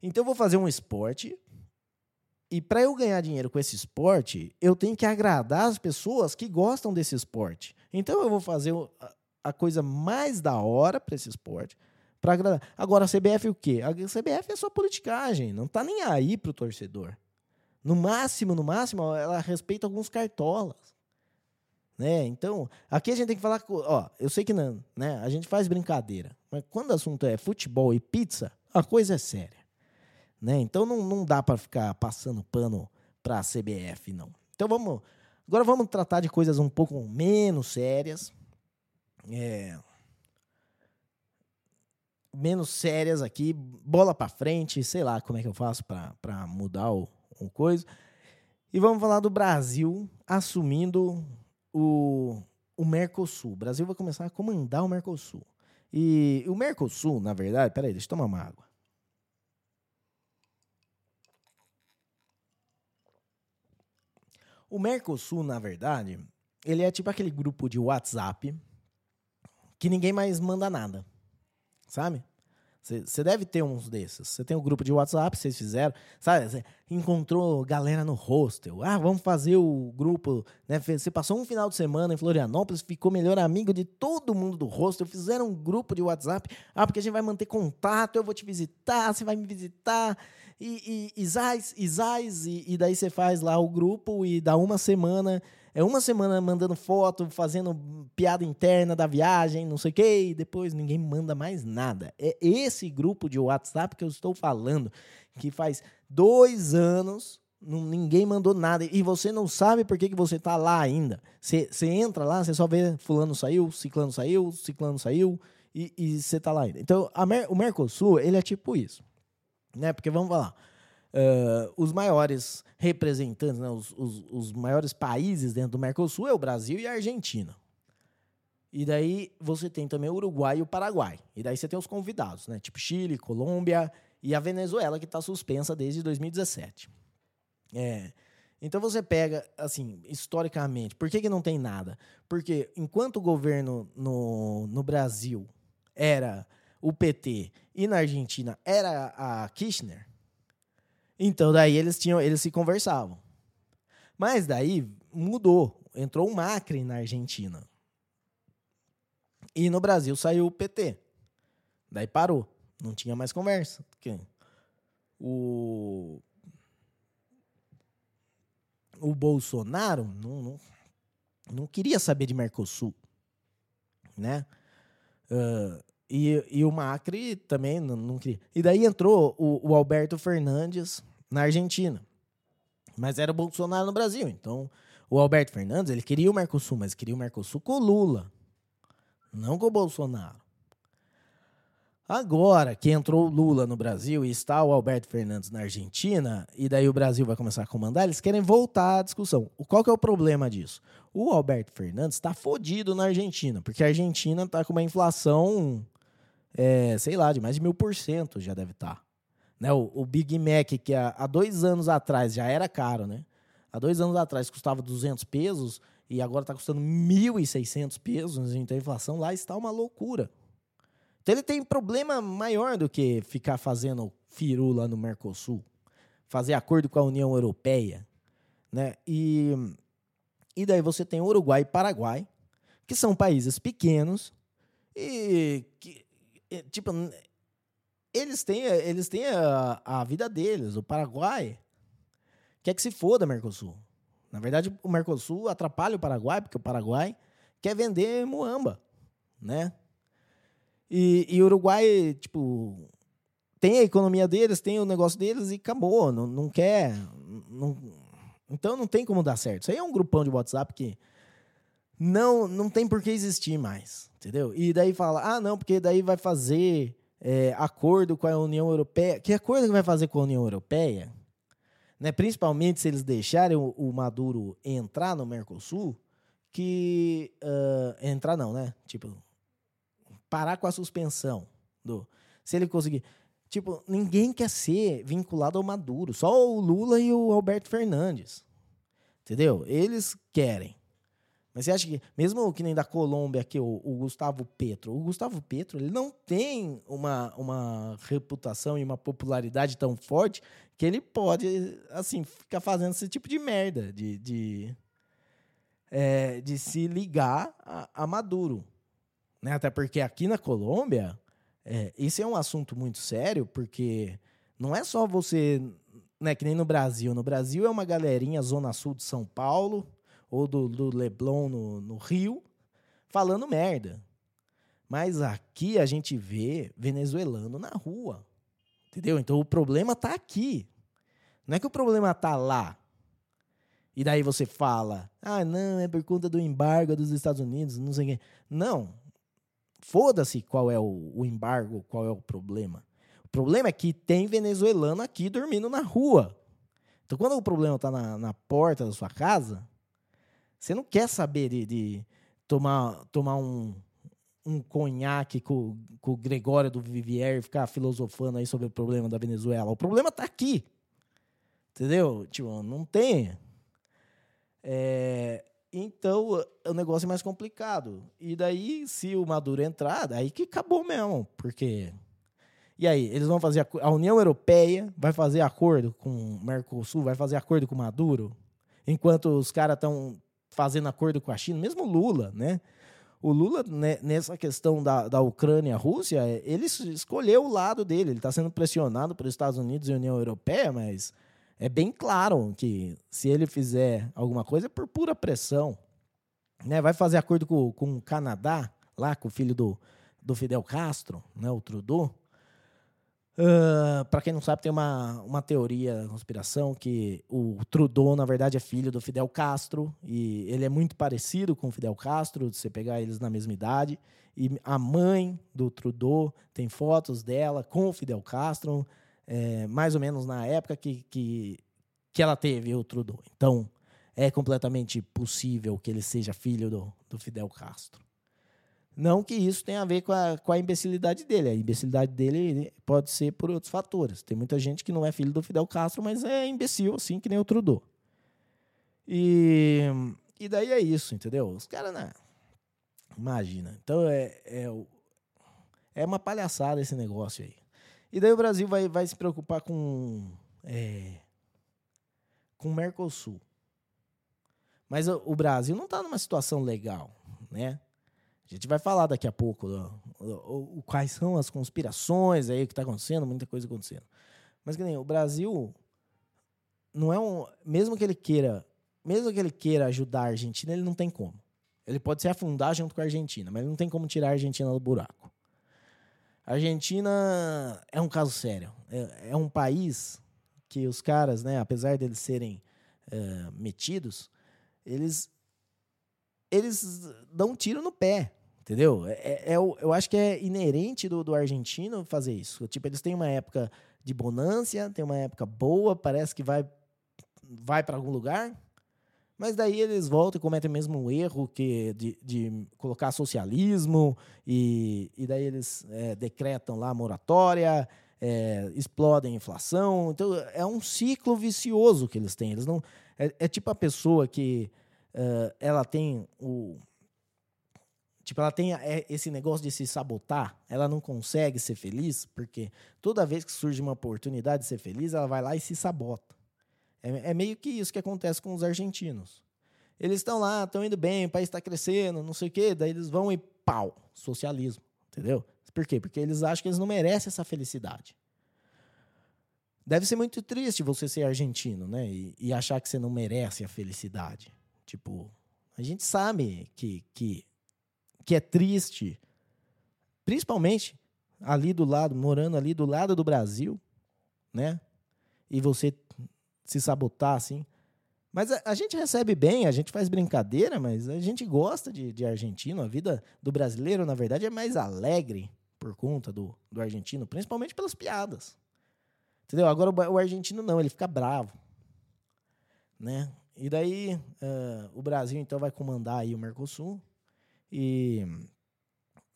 Então eu vou fazer um esporte e para eu ganhar dinheiro com esse esporte, eu tenho que agradar as pessoas que gostam desse esporte. Então eu vou fazer a coisa mais da hora para esse esporte, para agradar. Agora a CBF o quê? A CBF é só politicagem, não tá nem aí pro torcedor. No máximo, no máximo, ela respeita alguns cartolas. Né? Então, aqui a gente tem que falar, ó, eu sei que não, né? A gente faz brincadeira, mas quando o assunto é futebol e pizza, a coisa é séria. Né? Então não, não dá para ficar passando pano para a CBF, não. Então vamos. Agora vamos tratar de coisas um pouco menos sérias. É, menos sérias aqui, bola para frente, sei lá como é que eu faço para mudar o, o coisa. E vamos falar do Brasil assumindo o, o Mercosul. O Brasil vai começar a comandar o Mercosul. E o Mercosul, na verdade, peraí, deixa eu tomar uma água. O Mercosul, na verdade, ele é tipo aquele grupo de WhatsApp que ninguém mais manda nada. Sabe? Você deve ter uns desses. Você tem um grupo de WhatsApp, vocês fizeram. Sabe? Você encontrou galera no hostel. Ah, vamos fazer o grupo. Né? Você passou um final de semana em Florianópolis, ficou melhor amigo de todo mundo do hostel. Fizeram um grupo de WhatsApp. Ah, porque a gente vai manter contato, eu vou te visitar, você vai me visitar e, e Isais, Isais, e, e daí você faz lá o grupo e dá uma semana, é uma semana mandando foto, fazendo piada interna da viagem, não sei o quê, e depois ninguém manda mais nada. É esse grupo de WhatsApp que eu estou falando, que faz dois anos ninguém mandou nada. E você não sabe por que, que você está lá ainda. Você, entra lá, você só vê fulano saiu, ciclano saiu, ciclano saiu, e, e você está lá ainda. Então, Mer, o Mercosul, ele é tipo isso né? Porque vamos falar, uh, os maiores representantes, né? os, os, os, maiores países dentro do Mercosul é o Brasil e a Argentina. E daí você tem também o Uruguai e o Paraguai. E daí você tem os convidados, né? Tipo Chile, Colômbia e a Venezuela, que está suspensa desde 2017. É. Então você pega, assim, historicamente, por que, que não tem nada? Porque enquanto o governo no, no Brasil era o PT e na Argentina era a Kirchner, então daí eles tinham, eles se conversavam. Mas daí mudou, entrou o Macri na Argentina. E no Brasil saiu o PT. Daí parou, não tinha mais conversa. O o Bolsonaro não, não, não queria saber de Mercosul, né? Uh, e, e o Macri também não, não queria. E daí entrou o, o Alberto Fernandes na Argentina. Mas era o Bolsonaro no Brasil. Então, o Alberto Fernandes, ele queria o Mercosul, mas queria o Mercosul com o Lula, não com o Bolsonaro. Agora que entrou o Lula no Brasil e está o Alberto Fernandes na Argentina, e daí o Brasil vai começar a comandar, eles querem voltar à discussão. Qual que é o problema disso? O Alberto Fernandes está fodido na Argentina, porque a Argentina está com uma inflação é, sei lá, de mais de mil por cento já deve estar. Tá. Né? O, o, Big Mac, que há, há, dois anos atrás já era caro, né? Há dois anos atrás custava 200 pesos e agora está custando 1.600 pesos. Então a inflação lá está uma loucura. Então ele tem problema maior do que ficar fazendo firula no Mercosul, fazer acordo com a União Europeia, né? E, e daí você tem Uruguai e Paraguai, que são países pequenos e que tipo, eles têm, eles têm a, a vida deles. O Paraguai quer que se foda Mercosul. Na verdade, o Mercosul atrapalha o Paraguai, porque o Paraguai quer vender muamba, né? E, e o Uruguai, tipo, tem a economia deles, tem o negócio deles e acabou. Não, não quer. Não, então não tem como dar certo. Isso aí é um grupão de WhatsApp que não, não tem por que existir mais, entendeu? E daí fala, ah, não, porque daí vai fazer é, acordo com a União Europeia. Que acordo que vai fazer com a União Europeia? Né? Principalmente se eles deixarem o, o Maduro entrar no Mercosul, que uh, entrar não, né? Tipo, parar com a suspensão do. Se ele conseguir. Tipo, ninguém quer ser vinculado ao Maduro, só o Lula e o Alberto Fernandes. Entendeu? Eles querem. Mas você acha que, mesmo que nem da Colômbia aqui, o, o, Gustavo Petro, o Gustavo Petro, ele não tem uma, uma reputação e uma popularidade tão forte que ele pode, assim, ficar fazendo esse tipo de merda, de, de, é, de se ligar a, a Maduro. Né? Até porque aqui na Colômbia, é, isso é um assunto muito sério, porque não é só você, né, que nem no Brasil. No Brasil é uma galerinha zona sul de São Paulo, ou do, do Leblon no, no Rio, falando merda. Mas aqui a gente vê venezuelano na rua. Entendeu? Então o problema está aqui. Não é que o problema está lá. E daí você fala, ah, não, é por conta do embargo dos Estados Unidos, não sei quê. Não. Foda-se qual é o, o embargo, qual é o problema. O problema é que tem venezuelano aqui dormindo na rua. Então, quando o problema está na, na porta da sua casa, você não quer saber de, de tomar, tomar um, um conhaque com, com o Gregório do Vivier e ficar filosofando aí sobre o problema da Venezuela. O problema está aqui. Entendeu? Tipo, não tem. É, então, o negócio é mais complicado. E daí, se o Maduro entrar, aí que acabou mesmo. Porque. E aí, eles vão fazer. A, a União Europeia vai fazer acordo com o Mercosul, vai fazer acordo com o Maduro, enquanto os caras estão fazendo acordo com a China, mesmo Lula, né? O Lula, né, nessa questão da, da Ucrânia-Rússia, ele escolheu o lado dele. Ele está sendo pressionado pelos Estados Unidos e União Europeia, mas é bem claro que se ele fizer alguma coisa é por pura pressão. Né? Vai fazer acordo com, com o Canadá, lá com o filho do, do Fidel Castro, né, o Trudeau. Uh, para quem não sabe, tem uma, uma teoria da conspiração que o Trudeau, na verdade, é filho do Fidel Castro e ele é muito parecido com o Fidel Castro, se você pegar eles na mesma idade. E a mãe do Trudeau tem fotos dela com o Fidel Castro, é, mais ou menos na época que, que, que ela teve o Trudeau. Então, é completamente possível que ele seja filho do, do Fidel Castro. Não que isso tenha a ver com a, com a imbecilidade dele. A imbecilidade dele pode ser por outros fatores. Tem muita gente que não é filho do Fidel Castro, mas é imbecil, assim, que nem o Trudeau. E, e daí é isso, entendeu? Os caras, né? Imagina. Então é, é, é uma palhaçada esse negócio aí. E daí o Brasil vai, vai se preocupar com. É, com o Mercosul. Mas o, Brasil não está numa situação legal, né? A gente vai falar daqui a pouco ó, quais são as conspirações aí que está acontecendo, muita coisa acontecendo. Mas que nem o Brasil não é um, mesmo que ele queira, mesmo que ele queira ajudar a Argentina, ele não tem como. Ele pode se afundar junto com a Argentina, mas ele não tem como tirar a Argentina do buraco. A Argentina é um caso sério. É, é um país que os caras, né, apesar deles serem é, metidos, eles eles dão um tiro no pé, entendeu? É, é, é eu acho que é inerente do, do argentino fazer isso. Tipo, eles têm uma época de bonância, tem uma época boa, parece que vai, vai para algum lugar, mas daí eles voltam e cometem o mesmo erro que de, de colocar socialismo, e, e daí eles é, decretam lá moratória, é, explodem a inflação. Então é um ciclo vicioso que eles têm. Eles não, é, é tipo a pessoa que uh, ela tem o. Tipo, ela tem esse negócio de se sabotar, ela não consegue ser feliz, porque toda vez que surge uma oportunidade de ser feliz, ela vai lá e se sabota. É, é meio que isso que acontece com os argentinos. Eles estão lá, estão indo bem, o país está crescendo, não sei o quê, daí eles vão e pau, socialismo, entendeu? Por quê? Porque eles acham que eles não merecem essa felicidade. Deve ser muito triste você ser argentino, né? E, e achar que você não merece a felicidade. Tipo, a gente sabe que, que, que é triste, principalmente ali do lado, morando ali do lado do Brasil, né? E você se sabotar assim. Mas a, a, gente recebe bem, a gente faz brincadeira, mas a gente gosta de, de argentino. A vida do brasileiro, na verdade, é mais alegre por conta do, do argentino, principalmente pelas piadas. Entendeu? Agora o, o argentino não, ele fica bravo. Né? E daí uh, o Brasil então vai comandar aí o Mercosul e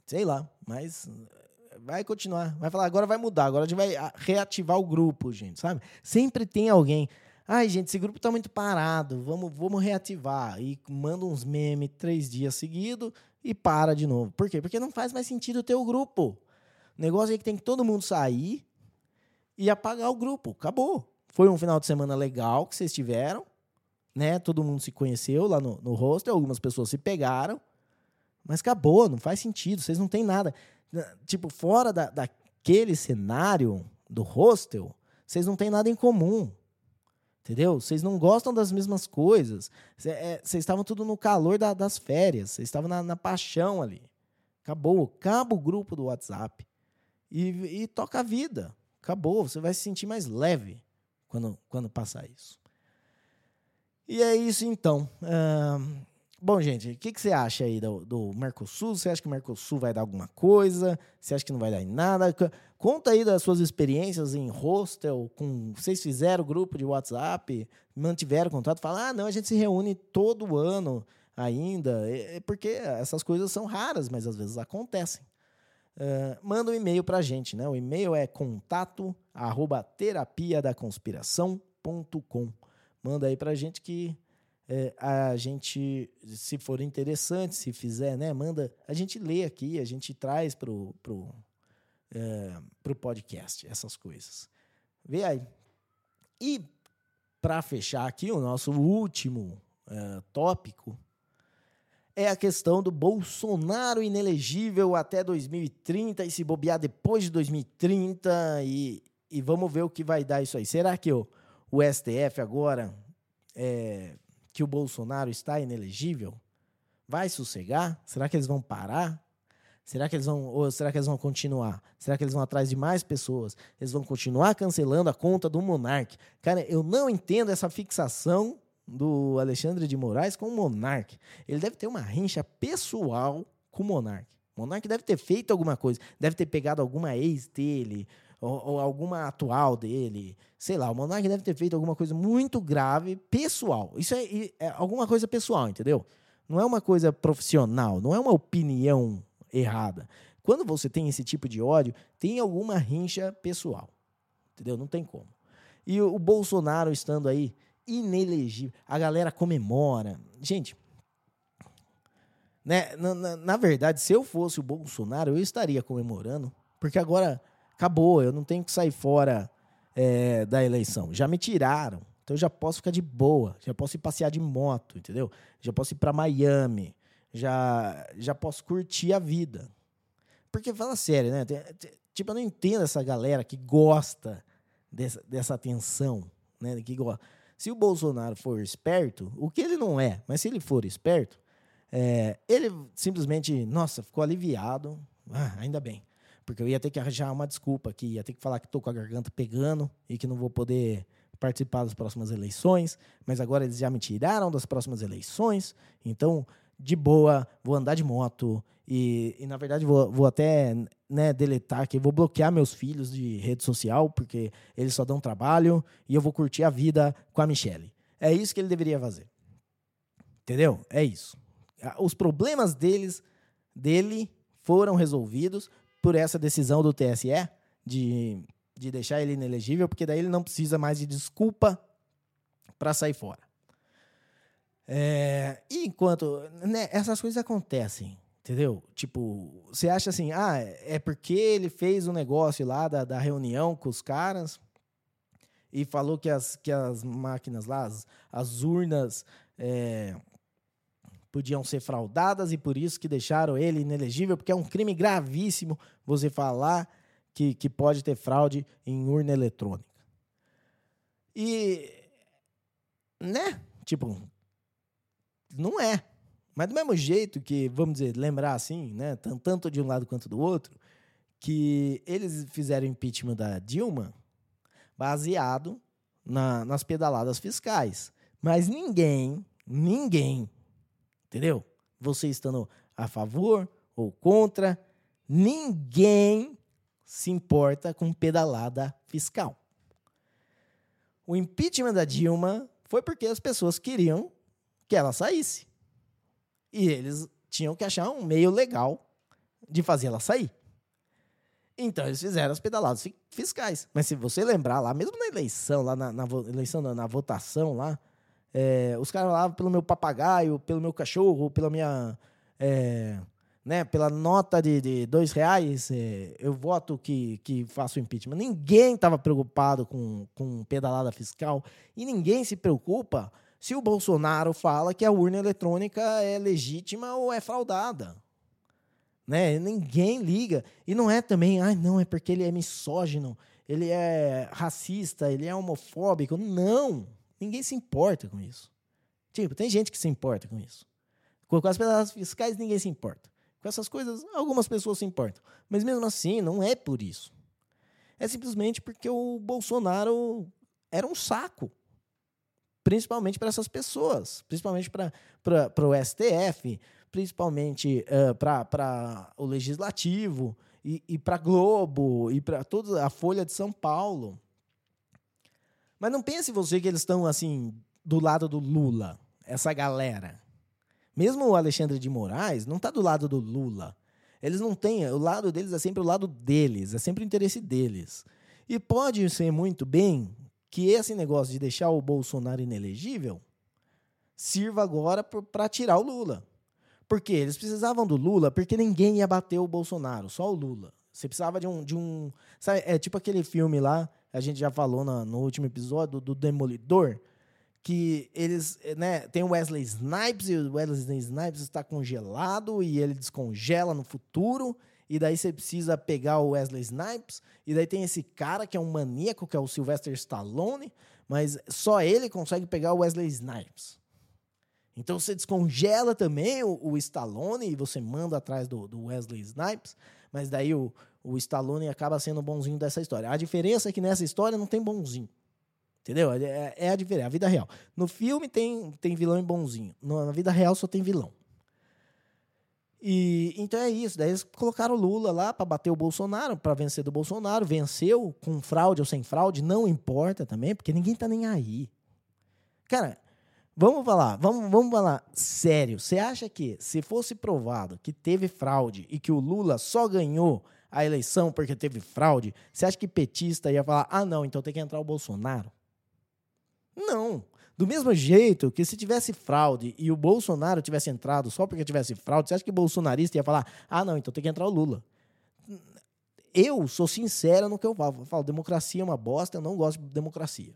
sei lá, mas vai continuar, vai falar agora vai mudar, agora a gente vai reativar o grupo, gente, sabe? Sempre tem alguém, ai gente, esse grupo tá muito parado, vamos, vamos reativar e manda uns memes três dias seguidos e para de novo. Por quê? Porque não faz mais sentido ter o grupo. O negócio é que tem que todo mundo sair e apagar o grupo. Acabou. Foi um final de semana legal que vocês tiveram né? Todo mundo se conheceu lá no, no hostel, algumas pessoas se pegaram, mas acabou, não faz sentido, vocês não têm nada. Tipo, fora da, daquele cenário do hostel, vocês não têm nada em comum. Entendeu? Vocês não gostam das mesmas coisas. É, vocês estavam tudo no calor da, das férias. Vocês estavam na, na, paixão ali. Acabou. Acaba o grupo do WhatsApp. E, e toca a vida. Acabou. Você vai se sentir mais leve quando, quando passar isso. E é isso então. Uh, bom, gente, o que, que você acha aí do, do Mercosul? Você acha que o Mercosul vai dar alguma coisa? Você acha que não vai dar em nada? Conta aí das suas experiências em hostel, com vocês fizeram grupo de WhatsApp, mantiveram contato, falam, ah, não, a gente se reúne todo ano ainda, é, porque essas coisas são raras, mas às vezes acontecem. Uh, manda um e-mail para a gente, né? O e-mail é contato da conspiração.com manda aí pra gente que é, a gente, se for interessante, se fizer, né, manda, a gente lê aqui, a gente traz pro, pro, é, pro podcast essas coisas. Vê aí. E para fechar aqui, o nosso último é, tópico é a questão do Bolsonaro inelegível até 2030 e se bobear depois de 2030 e, e vamos ver o que vai dar isso aí. Será que o, o STF agora, é, que o Bolsonaro está inelegível, vai sossegar? Será que eles vão parar? Será que eles vão ou será que eles vão continuar? Será que eles vão atrás de mais pessoas? Eles vão continuar cancelando a conta do Monark? Cara, eu não entendo essa fixação do Alexandre de Moraes com o Monark. Ele deve ter uma rincha pessoal com o Monark. O Monark deve ter feito alguma coisa, deve ter pegado alguma ex dele, ou, ou, alguma atual dele. Sei lá, o Monark deve ter feito alguma coisa muito grave, pessoal. Isso é, é alguma coisa pessoal, entendeu? Não é uma coisa profissional, não é uma opinião errada. Quando você tem esse tipo de ódio, tem alguma rincha pessoal. Entendeu? Não tem como. E o, Bolsonaro estando aí inelegível, a galera comemora. Gente, né, na, na, na, verdade, se eu fosse o Bolsonaro, eu estaria comemorando, porque agora acabou, eu não tenho que sair fora é, da eleição. Já me tiraram, então eu já posso ficar de boa, já posso ir passear de moto, entendeu? Já posso ir para Miami, já, já posso curtir a vida. Porque, fala sério, né? Tipo, eu não entendo essa galera que gosta dessa, dessa atenção, né? Que gosta. Se o Bolsonaro for esperto, o que ele não é, mas se ele for esperto, é, ele simplesmente, nossa, ficou aliviado. Ah, ainda bem. Porque eu ia ter que arranjar uma desculpa aqui, ia ter que falar que estou com a garganta pegando e que não vou poder participar das próximas eleições, mas agora eles já me tiraram das próximas eleições, então, de boa, vou andar de moto e, e na verdade, vou, vou até né, deletar aqui, vou bloquear meus filhos de rede social, porque eles só dão trabalho e eu vou curtir a vida com a Michelle. É isso que ele deveria fazer. Entendeu? É isso. Os problemas deles, dele foram resolvidos por essa decisão do TSE de, de deixar ele inelegível, porque daí ele não precisa mais de desculpa para sair fora. É, e enquanto né, essas coisas acontecem, entendeu? Tipo, você acha assim, ah, é porque ele fez um negócio lá da, da reunião com os caras e falou que as, que as máquinas lá, as, as urnas é, podiam ser fraudadas e por isso que deixaram ele inelegível, porque é um crime gravíssimo você falar que, que pode ter fraude em urna eletrônica. E, né? Tipo, não é. Mas do mesmo jeito que, vamos dizer, lembrar assim, né? Tanto de um lado quanto do outro, que eles fizeram impeachment da Dilma baseado na, nas pedaladas fiscais. Mas ninguém, ninguém, entendeu? Você estando a favor ou contra, ninguém se importa com pedalada fiscal. O impeachment da Dilma foi porque as pessoas queriam que ela saísse. E eles tinham que achar um meio legal de fazer ela sair. Então eles fizeram as pedaladas fiscais. Mas se você lembrar lá, mesmo na eleição, lá na, na eleição, na, na, votação lá, é, os caras falavam pelo meu papagaio, pelo meu cachorro, pela minha. É, né, pela nota de, de dois reais, é, eu voto que, que faço impeachment. Ninguém estava preocupado com, com pedalada fiscal e ninguém se preocupa se o Bolsonaro fala que a urna eletrônica é legítima ou é fraudada. Né? Ninguém liga. E não é também, ah, não, é porque ele é misógino, ele é racista, ele é homofóbico. Não! Ninguém se importa com isso. Tipo, tem gente que se importa com isso. Com as pedaladas fiscais, ninguém se importa. Com essas coisas, algumas pessoas se importam. Mas mesmo assim, não é por isso. É simplesmente porque o Bolsonaro era um saco. Principalmente para essas pessoas. Principalmente para o STF. Principalmente uh, para o Legislativo. E, e para Globo. E para toda a Folha de São Paulo. Mas não pense você que eles estão assim do lado do Lula, essa galera. Mesmo o Alexandre de Moraes não está do lado do Lula. Eles não têm. O lado deles é sempre o lado deles, é sempre o interesse deles. E pode ser muito bem que esse negócio de deixar o Bolsonaro inelegível sirva agora para tirar o Lula. Porque eles precisavam do Lula porque ninguém ia bater o Bolsonaro, só o Lula. Você precisava de um. De um sabe, é tipo aquele filme lá, a gente já falou no, último episódio, do Demolidor, que eles, né, tem o Wesley Snipes e o Wesley Snipes está congelado e ele descongela no futuro. E daí você precisa pegar o Wesley Snipes. E daí tem esse cara que é um maníaco que é o Sylvester Stallone, mas só ele consegue pegar o Wesley Snipes. Então você descongela também o, o Stallone e você manda atrás do, do Wesley Snipes, mas daí o, o Stallone acaba sendo bonzinho dessa história. A diferença é que nessa história não tem bonzinho. Entendeu? É, é a diferença, é a vida real. No filme tem, tem vilão e bonzinho. Na vida real só tem vilão. E então é isso. Daí eles colocaram o Lula lá para bater o Bolsonaro, para vencer do Bolsonaro. Venceu com fraude ou sem fraude, não importa também, porque ninguém tá nem aí. Cara, vamos falar, vamos, vamos falar sério. Você acha que se fosse provado que teve fraude e que o Lula só ganhou a eleição porque teve fraude, você acha que petista ia falar: ah, não, então tem que entrar o Bolsonaro? Não. Do mesmo jeito que se tivesse fraude e o Bolsonaro tivesse entrado só porque tivesse fraude, você acha que bolsonarista ia falar: ah, não, então tem que entrar o Lula? Eu sou sincero no que eu falo. Eu falo: democracia é uma bosta, eu não gosto de democracia.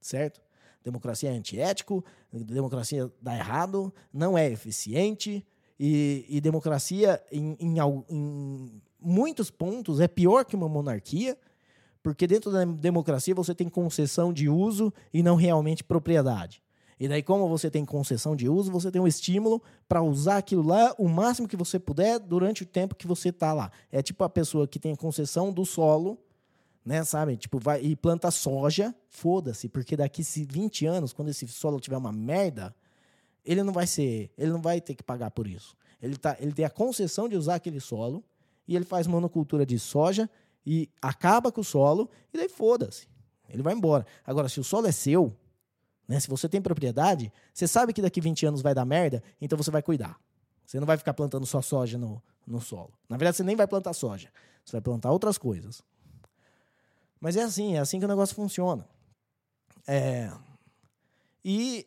Certo? Democracia é antiético, democracia dá errado, não é eficiente, e, e democracia, em, em, em muitos pontos, é pior que uma monarquia porque dentro da democracia você tem concessão de uso e não realmente propriedade. E daí, como você tem concessão de uso, você tem um estímulo para usar aquilo lá o máximo que você puder durante o tempo que você está lá. É tipo a pessoa que tem a concessão do solo, né, sabe? Tipo, vai e planta soja, foda-se, porque daqui 20 anos, quando esse solo tiver uma merda, ele não vai ser, ele não vai ter que pagar por isso. Ele, tá, ele tem a concessão de usar aquele solo e ele faz monocultura de soja e acaba com o solo e daí foda-se. Ele vai embora. Agora, se o solo é seu, né, se você tem propriedade, você sabe que daqui 20 anos vai dar merda, então você vai cuidar. Você não vai ficar plantando só soja no, no solo. Na verdade, você nem vai plantar soja. Você vai plantar outras coisas. Mas é assim, é assim que o negócio funciona. É... E,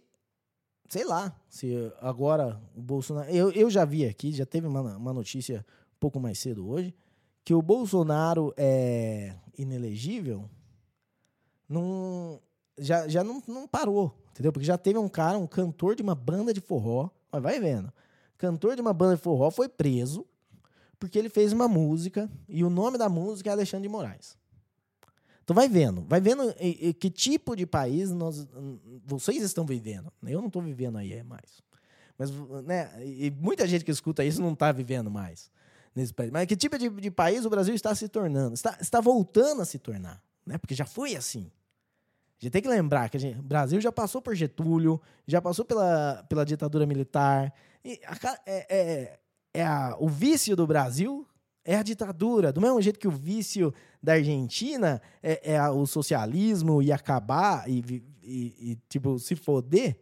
sei lá, se agora o Bolsonaro. Eu, eu já vi aqui, já teve uma, uma notícia pouco mais cedo hoje, que o Bolsonaro é inelegível, não, já, já não, não parou, entendeu? Porque já teve um cara, um cantor de uma banda de forró, mas vai vendo, cantor de uma banda de forró foi preso porque ele fez uma música e o nome da música é Alexandre de Moraes. Então vai vendo, vai vendo que tipo de país nós, vocês estão vivendo. Eu não estou vivendo aí mais. Mas né, e muita gente que escuta isso não está vivendo mais nesse país. Mas que tipo de, de país o Brasil está se tornando? Está, está voltando a se tornar, né? Porque já foi assim. A gente tem que lembrar que gente, o Brasil já passou por Getúlio, já passou pela, pela ditadura militar. A, é, é, é a, o vício do Brasil é a ditadura. Do mesmo jeito que o vício da Argentina é, é o socialismo e acabar e, e, e, tipo, se foder,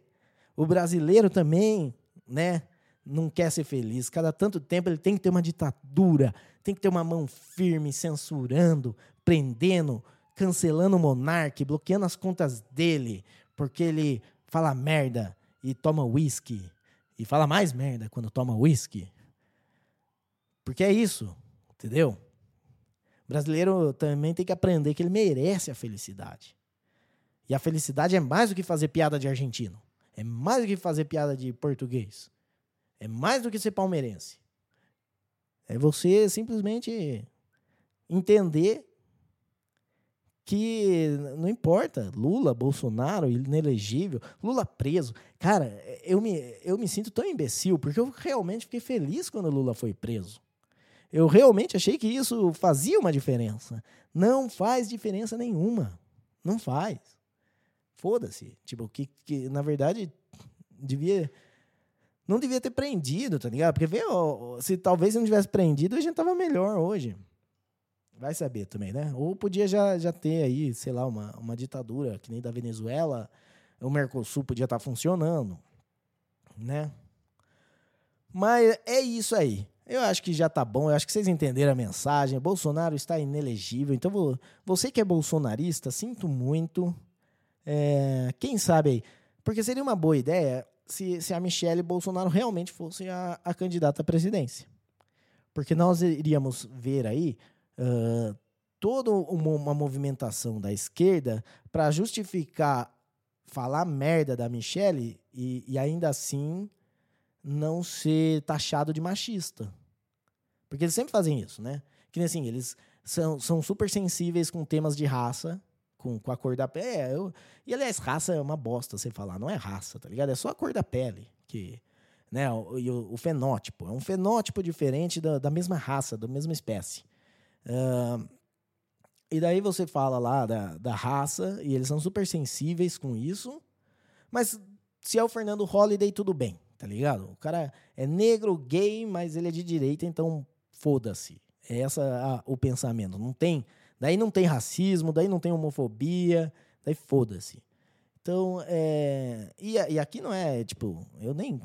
o brasileiro também, né? Não quer ser feliz. Cada tanto tempo ele tem que ter uma ditadura, tem que ter uma mão firme, censurando, prendendo, cancelando o monarca, bloqueando as contas dele, porque ele fala merda e toma uísque. E fala mais merda quando toma uísque. Porque é isso, entendeu? O brasileiro também tem que aprender que ele merece a felicidade. E a felicidade é mais do que fazer piada de argentino. É mais do que fazer piada de português. É mais do que ser palmeirense. É você simplesmente entender que não importa, Lula, Bolsonaro, inelegível, Lula preso. Cara, eu me, eu me sinto tão imbecil, porque eu realmente fiquei feliz quando Lula foi preso. Eu realmente achei que isso fazia uma diferença. Não faz diferença nenhuma. Não faz. Foda-se. Tipo, que, que na verdade devia. Não devia ter prendido, tá ligado? Porque vê, ó, se talvez não tivesse prendido, a gente tava melhor hoje. Vai saber também, né? Ou podia já, já ter aí, sei lá, uma, uma ditadura que nem da Venezuela, o Mercosul podia estar tá funcionando, né? Mas é isso aí. Eu acho que já tá bom, eu acho que vocês entenderam a mensagem. Bolsonaro está inelegível. Então, você que é bolsonarista, sinto muito. É, quem sabe aí? Porque seria uma boa ideia se, se a Michelle Bolsonaro realmente fosse a, a candidata à presidência. Porque nós iríamos ver aí uh, toda uma, uma movimentação da esquerda para justificar falar merda da Michelle e, e ainda assim não ser taxado de machista. Porque eles sempre fazem isso, né? Que assim, eles são, são super sensíveis com temas de raça, com, com a cor da pele. É, eu, e aliás, raça é uma bosta você falar, não é raça, tá ligado? É só a cor da pele que. Né, o, o, o fenótipo. É um fenótipo diferente da, da mesma raça, da mesma espécie. Uh, e daí você fala lá da, da raça, e eles são super sensíveis com isso, mas se é o Fernando Holliday, tudo bem, tá ligado? O cara é negro, gay, mas ele é de direita, então foda-se. É essa o pensamento. Não tem, daí não tem racismo, daí não tem homofobia, daí foda-se. Então, é, e, e aqui não é, tipo, eu nem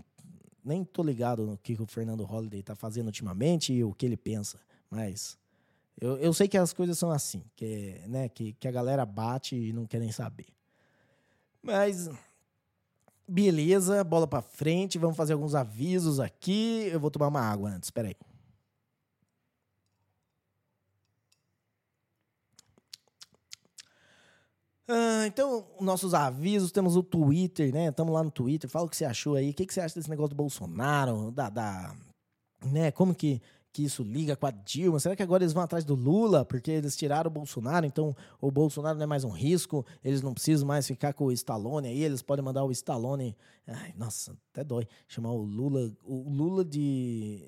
nem tô ligado no que o Fernando Holliday tá fazendo ultimamente e o que ele pensa, mas eu, eu sei que as coisas são assim, que, né, que, que a galera bate e não quer nem saber. Mas beleza, bola para frente, vamos fazer alguns avisos aqui. Eu vou tomar uma água antes, espera aí. Ah, então, nossos avisos, temos o Twitter, né? Estamos lá no Twitter. Fala o que você achou aí. O que, que você acha desse negócio do Bolsonaro? Da, da, né? Como que, que isso liga com a Dilma? Será que agora eles vão atrás do Lula? Porque eles tiraram o Bolsonaro, então o Bolsonaro não é mais um risco. Eles não precisam mais ficar com o Stallone aí. Eles podem mandar o Stallone. Ai, nossa, até dói. Chamar o Lula. O Lula de.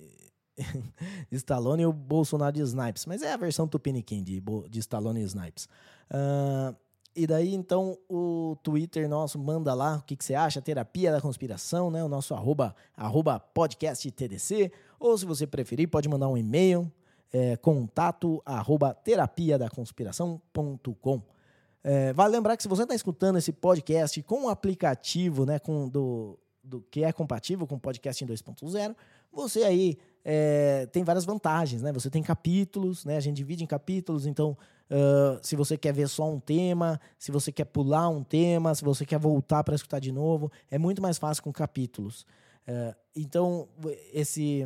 Stallone e o Bolsonaro de Snipes. Mas é a versão Tupiniquim de, de Stallone e Snipes. Uh, e daí, então, o Twitter nosso manda lá o que, que você acha, terapia da conspiração, né? O nosso arroba, arroba podcast TDC. Ou, se você preferir, pode mandar um e-mail, é, contato arroba terapia da conspiração.com. É, vale lembrar que se você está escutando esse podcast com o aplicativo, né, com do, do que é compatível com o podcast em 2.0, você aí é, tem várias vantagens, né? Você tem capítulos, né? A gente divide em capítulos, então Uh, se você quer ver só um tema, se você quer pular um tema, se você quer voltar para escutar de novo, é muito mais fácil com capítulos. Uh, então, esse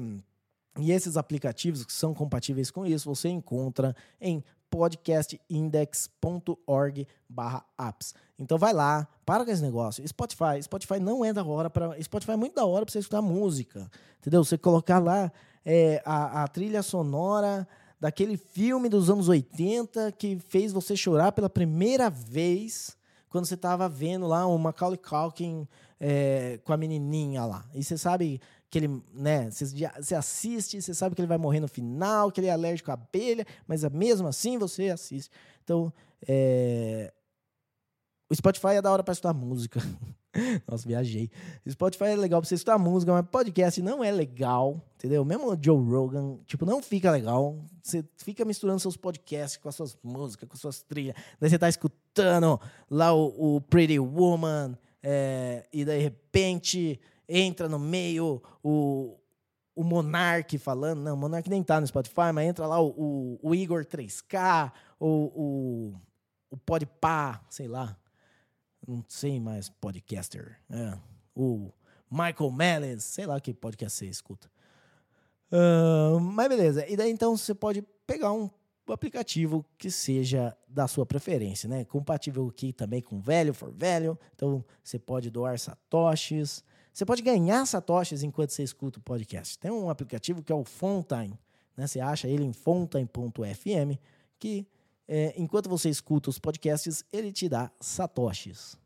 e esses aplicativos que são compatíveis com isso, você encontra em podcastindex.org/apps. Então vai lá, para com esse negócio. Spotify, Spotify não é da hora para Spotify é muito da hora para você escutar música, entendeu? Você colocar lá é, a, a trilha sonora daquele filme dos anos 80 que fez você chorar pela primeira vez quando você estava vendo lá o Macaulay Culkin é, com a menininha lá. E você sabe que ele, né, você, assiste, você sabe que ele vai morrer no final, que ele é alérgico à abelha, mas mesmo assim você assiste. Então, é, O Spotify é da hora pra escutar música. Nossa, viajei. Spotify é legal pra você escutar música, mas podcast não é legal, entendeu? Mesmo Joe Rogan, tipo, não fica legal. Você fica misturando seus podcasts com as suas músicas, com as suas trilhas. Daí você tá escutando lá o, o Pretty Woman, é, e de repente entra no meio o, o Monark falando. Não, o Monark nem tá no Spotify, mas entra lá o, o, o Igor 3K, o, o, o Podpah, sei lá não sei mais podcaster. É, o Michael Mellis, sei lá que podcast você escuta. Uh, mas beleza. E daí então você pode pegar um aplicativo que seja da sua preferência, né? Compatível aqui também com Velho for Velho. Então você pode doar satoshis. Você pode ganhar satoshis enquanto você escuta o podcast. Tem um aplicativo que é o Fontine. Né? Você acha ele em fontine.fm que é, enquanto você escuta os podcasts, ele te dá satoshis.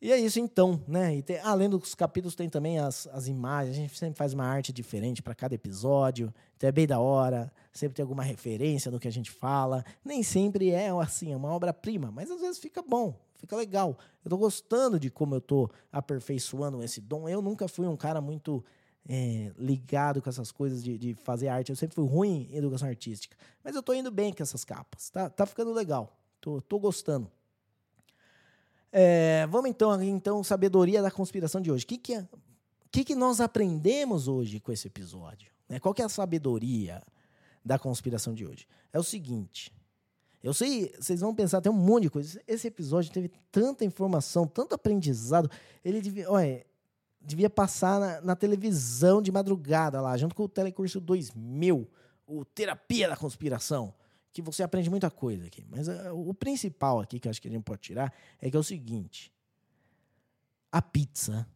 E é isso então, né? E tem, além dos capítulos, tem também as, as imagens. A gente sempre faz uma arte diferente para cada episódio. Então é bem da hora. Sempre tem alguma referência no que a gente fala. Nem sempre é assim, é uma obra-prima, mas às vezes fica bom, fica legal. Eu tô gostando de como eu tô aperfeiçoando esse dom. Eu nunca fui um cara muito é, ligado com essas coisas de, de, fazer arte. Eu sempre fui ruim em educação artística. Mas eu tô indo bem com essas capas. Tá, tá ficando legal. Tô, tô gostando. É, vamos então, então, sabedoria da conspiração de hoje. O que, que, é, que, que nós aprendemos hoje com esse episódio? Né? Qual que é a sabedoria da conspiração de hoje? É o seguinte. Eu sei, vocês vão pensar, tem um monte de coisa. Esse episódio teve tanta informação, tanto aprendizado. Ele devia, olha, devia passar na, na, televisão de madrugada lá, junto com o Telecurso 2000, o Terapia da Conspiração, que você aprende muita coisa aqui. Mas uh, o principal aqui que eu acho que a gente pode tirar é que é o seguinte: a pizza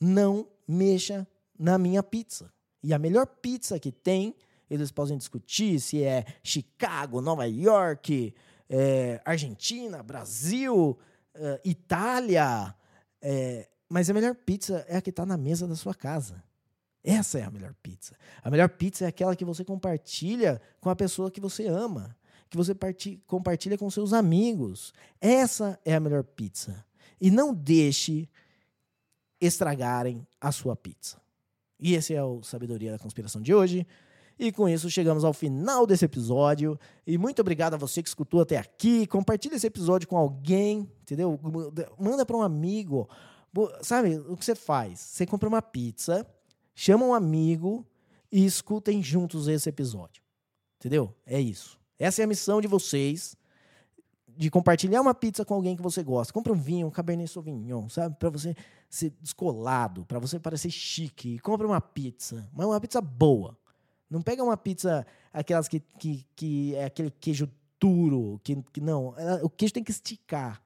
não mexa na minha pizza. E a melhor pizza que tem, eles podem discutir se é Chicago, Nova York, é, Argentina, Brasil, uh, Itália, é, mas a melhor pizza é a que está na mesa da sua casa. Essa é a melhor pizza. A melhor pizza é aquela que você compartilha com a pessoa que você ama, que você compartilha com seus amigos. Essa é a melhor pizza. E não deixe estragarem a sua pizza. E esse é o Sabedoria da Conspiração de hoje. E com isso chegamos ao final desse episódio. E muito obrigado a você que escutou até aqui. Compartilhe esse episódio com alguém, entendeu? Manda para um amigo. Sabe o que você faz? Você compra uma pizza, chama um amigo e escutem juntos esse episódio. Entendeu? É isso. Essa é a missão de vocês de compartilhar uma pizza com alguém que você gosta. Compra um vinho, um Cabernet Sauvignon, sabe? Para você ser descolado, para você parecer chique. Compra uma pizza, mas uma pizza boa. Não pega uma pizza, aquelas que, que, que é aquele queijo duro, que, que não. O queijo tem que esticar.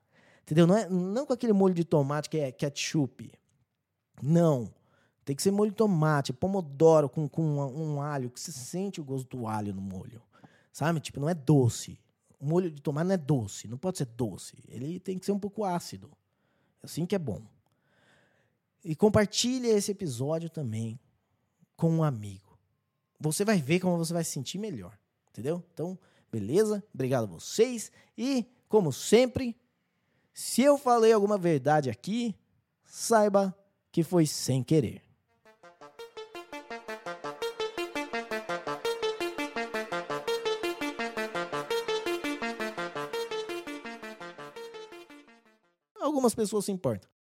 Entendeu? Não, é, não com aquele molho de tomate que é ketchup. Não. Tem que ser molho de tomate, pomodoro com, com um, um alho, que se sente o gosto do alho no molho. Sabe? Tipo, não é doce. O molho de tomate não é doce, não pode ser doce. Ele tem que ser um pouco ácido. Assim que é bom. E compartilhe esse episódio também com um amigo. Você vai ver como você vai se sentir melhor. Entendeu? Então, beleza? Obrigado a vocês. E, como sempre, se eu falei alguma verdade aqui, saiba que foi sem querer. Algumas pessoas se importam.